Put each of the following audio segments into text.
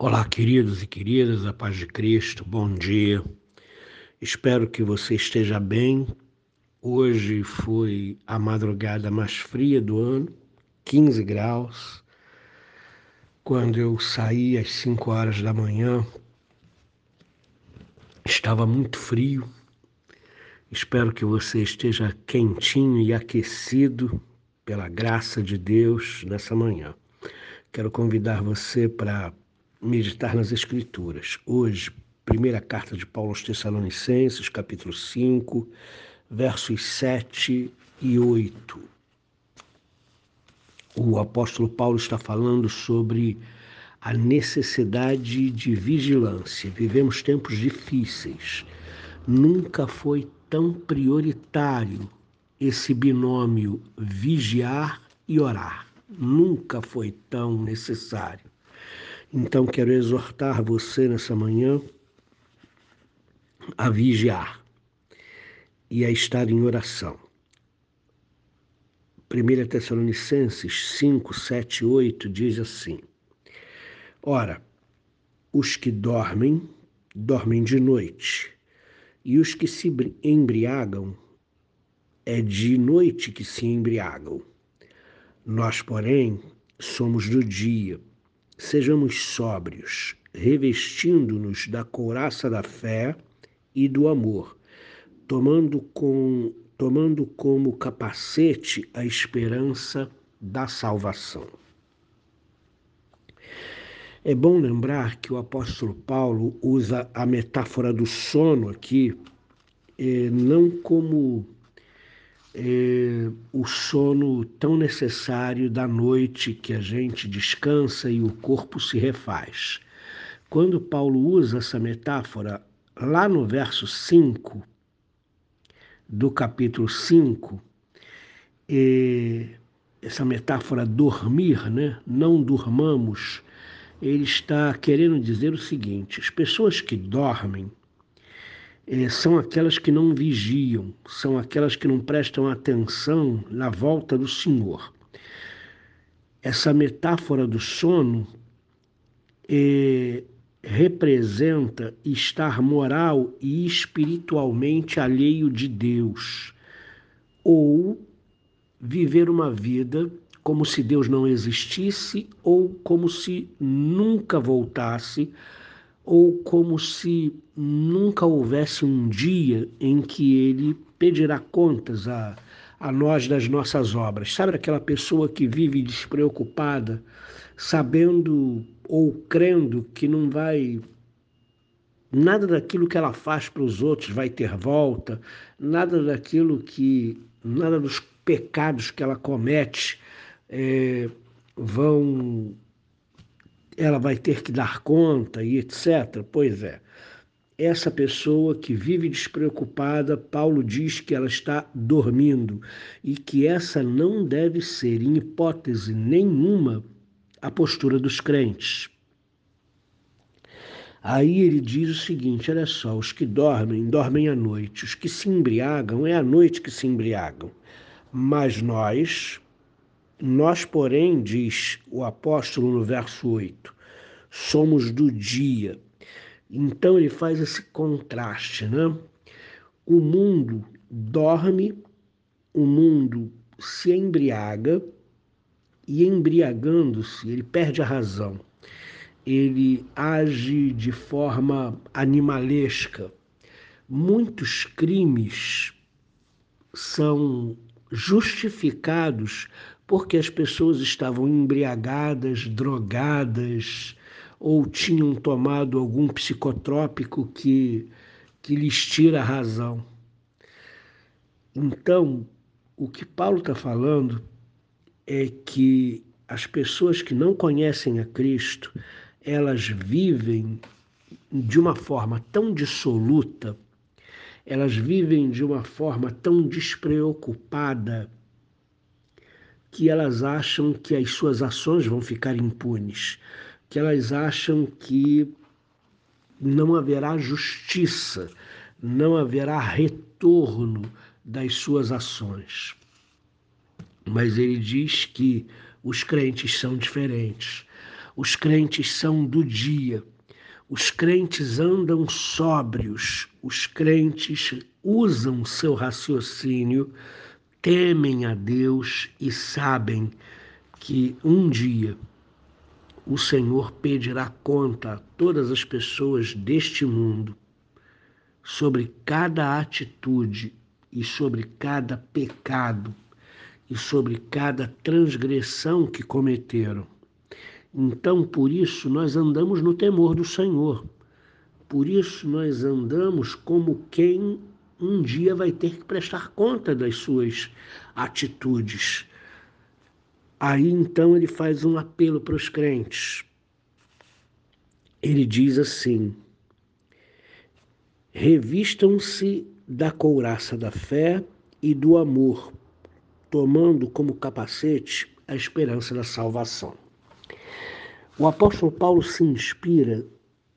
Olá, queridos e queridas, a paz de Cristo, bom dia. Espero que você esteja bem. Hoje foi a madrugada mais fria do ano, 15 graus. Quando eu saí às 5 horas da manhã, estava muito frio. Espero que você esteja quentinho e aquecido pela graça de Deus nessa manhã. Quero convidar você para meditar nas Escrituras. Hoje, primeira carta de Paulo aos Tessalonicenses, capítulo 5, versos 7 e 8. O apóstolo Paulo está falando sobre a necessidade de vigilância. Vivemos tempos difíceis. Nunca foi tão prioritário esse binômio vigiar e orar. Nunca foi tão necessário. Então quero exortar você nessa manhã a vigiar e a estar em oração. 1 Tessalonicenses 5, 7, 8 diz assim: Ora, os que dormem, dormem de noite, e os que se embriagam, é de noite que se embriagam. Nós, porém, somos do dia sejamos sóbrios, revestindo-nos da couraça da fé e do amor, tomando, com, tomando como capacete a esperança da salvação. É bom lembrar que o apóstolo Paulo usa a metáfora do sono aqui, eh, não como é, o sono tão necessário da noite que a gente descansa e o corpo se refaz. Quando Paulo usa essa metáfora, lá no verso 5 do capítulo 5, é, essa metáfora dormir, né? não durmamos, ele está querendo dizer o seguinte: as pessoas que dormem é, são aquelas que não vigiam, são aquelas que não prestam atenção na volta do Senhor. Essa metáfora do sono é, representa estar moral e espiritualmente alheio de Deus, ou viver uma vida como se Deus não existisse ou como se nunca voltasse ou como se nunca houvesse um dia em que ele pedirá contas a, a nós das nossas obras. Sabe aquela pessoa que vive despreocupada, sabendo ou crendo que não vai. Nada daquilo que ela faz para os outros vai ter volta, nada daquilo que. nada dos pecados que ela comete é, vão ela vai ter que dar conta e etc. Pois é. Essa pessoa que vive despreocupada, Paulo diz que ela está dormindo e que essa não deve ser, em hipótese nenhuma, a postura dos crentes. Aí ele diz o seguinte: olha só, os que dormem, dormem à noite, os que se embriagam, é à noite que se embriagam. Mas nós, nós, porém, diz o apóstolo no verso 8, somos do dia. Então ele faz esse contraste, né? O mundo dorme, o mundo se embriaga e embriagando-se, ele perde a razão. Ele age de forma animalesca. Muitos crimes são justificados porque as pessoas estavam embriagadas, drogadas ou tinham tomado algum psicotrópico que, que lhes tira a razão. Então, o que Paulo está falando é que as pessoas que não conhecem a Cristo, elas vivem de uma forma tão dissoluta, elas vivem de uma forma tão despreocupada que elas acham que as suas ações vão ficar impunes, que elas acham que não haverá justiça, não haverá retorno das suas ações. Mas ele diz que os crentes são diferentes. Os crentes são do dia. Os crentes andam sóbrios. Os crentes usam seu raciocínio, temem a Deus e sabem que um dia o Senhor pedirá conta a todas as pessoas deste mundo sobre cada atitude e sobre cada pecado e sobre cada transgressão que cometeram. Então, por isso, nós andamos no temor do Senhor. Por isso, nós andamos como quem um dia vai ter que prestar conta das suas atitudes. Aí então ele faz um apelo para os crentes. Ele diz assim: revistam-se da couraça da fé e do amor, tomando como capacete a esperança da salvação. O apóstolo Paulo se inspira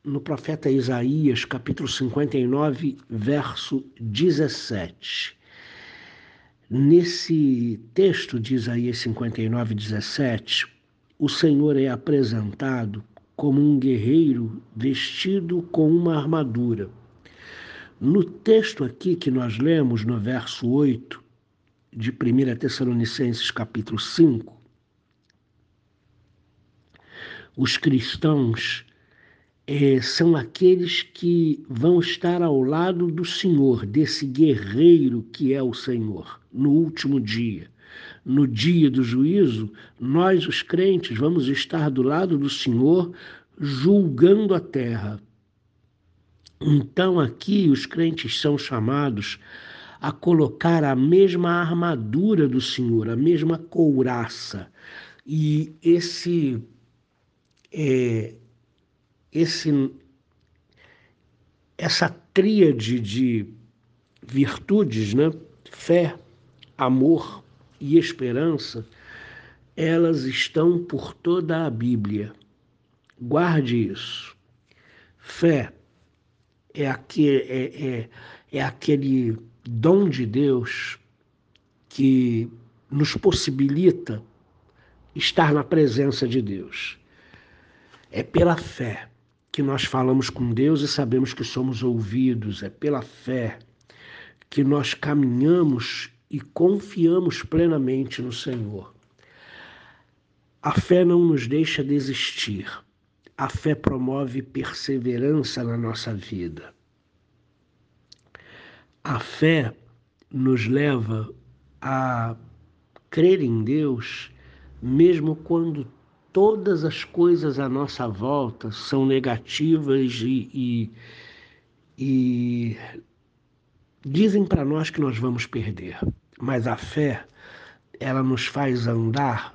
no profeta Isaías, capítulo 59, verso 17. Nesse texto de Isaías 59, 17, o Senhor é apresentado como um guerreiro vestido com uma armadura. No texto aqui que nós lemos, no verso 8 de 1 Tessalonicenses, capítulo 5, os cristãos é, são aqueles que vão estar ao lado do Senhor, desse guerreiro que é o Senhor, no último dia. No dia do juízo, nós, os crentes, vamos estar do lado do Senhor, julgando a terra. Então, aqui, os crentes são chamados a colocar a mesma armadura do Senhor, a mesma couraça. E esse é, esse, essa tríade de virtudes, né? fé, amor e esperança, elas estão por toda a Bíblia. Guarde isso. Fé é, aquele, é, é, é aquele dom de Deus que nos possibilita estar na presença de Deus. É pela fé que nós falamos com Deus e sabemos que somos ouvidos, é pela fé que nós caminhamos e confiamos plenamente no Senhor. A fé não nos deixa desistir. A fé promove perseverança na nossa vida. A fé nos leva a crer em Deus, mesmo quando todas as coisas à nossa volta são negativas e, e, e dizem para nós que nós vamos perder. Mas a fé, ela nos faz andar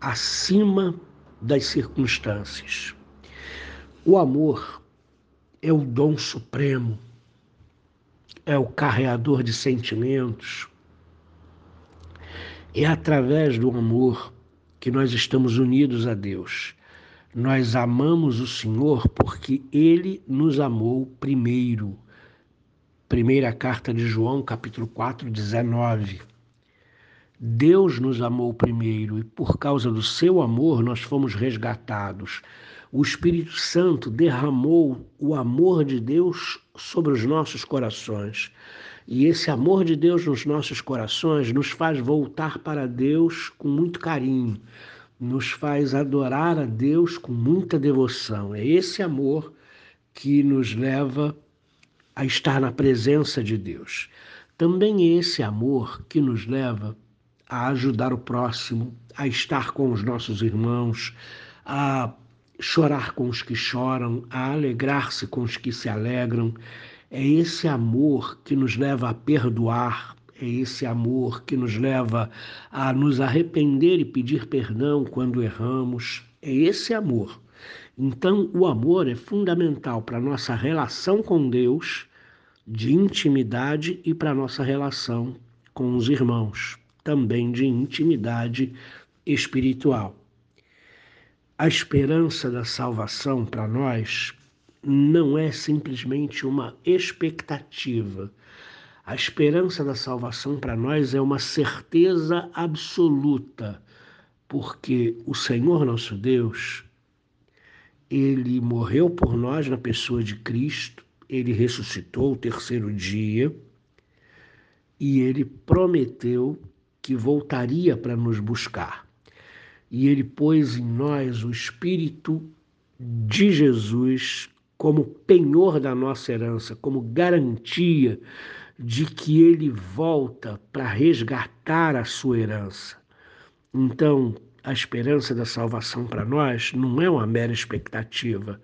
acima das circunstâncias. O amor é o dom supremo, é o carreador de sentimentos. É através do amor que nós estamos unidos a Deus. Nós amamos o Senhor porque Ele nos amou primeiro. Primeira carta de João, capítulo 4, 19. Deus nos amou primeiro e por causa do seu amor nós fomos resgatados. O Espírito Santo derramou o amor de Deus sobre os nossos corações. E esse amor de Deus nos nossos corações nos faz voltar para Deus com muito carinho, nos faz adorar a Deus com muita devoção. É esse amor que nos leva a estar na presença de Deus. Também é esse amor que nos leva a ajudar o próximo, a estar com os nossos irmãos, a chorar com os que choram, a alegrar-se com os que se alegram. É esse amor que nos leva a perdoar, é esse amor que nos leva a nos arrepender e pedir perdão quando erramos. É esse amor. Então, o amor é fundamental para a nossa relação com Deus, de intimidade, e para a nossa relação com os irmãos, também de intimidade espiritual. A esperança da salvação para nós não é simplesmente uma expectativa. A esperança da salvação para nós é uma certeza absoluta, porque o Senhor nosso Deus ele morreu por nós na pessoa de Cristo, ele ressuscitou o terceiro dia e ele prometeu que voltaria para nos buscar. E ele pôs em nós o Espírito de Jesus como penhor da nossa herança, como garantia de que ele volta para resgatar a sua herança. Então, a esperança da salvação para nós não é uma mera expectativa,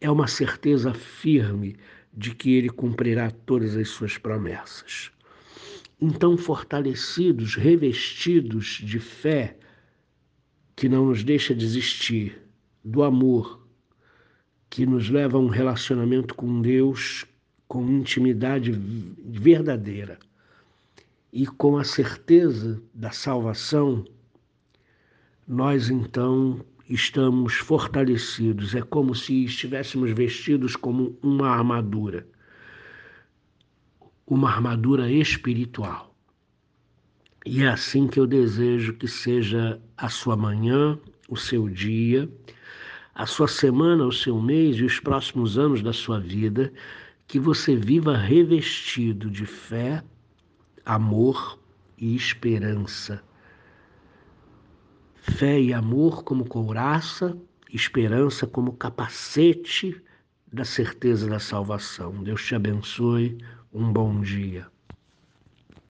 é uma certeza firme de que ele cumprirá todas as suas promessas. Então, fortalecidos, revestidos de fé, que não nos deixa desistir, do amor, que nos leva a um relacionamento com Deus com intimidade verdadeira e com a certeza da salvação, nós então estamos fortalecidos. É como se estivéssemos vestidos como uma armadura uma armadura espiritual. E é assim que eu desejo que seja a sua manhã, o seu dia, a sua semana, o seu mês e os próximos anos da sua vida, que você viva revestido de fé, amor e esperança. Fé e amor como couraça, esperança como capacete da certeza da salvação. Deus te abençoe. Um bom dia.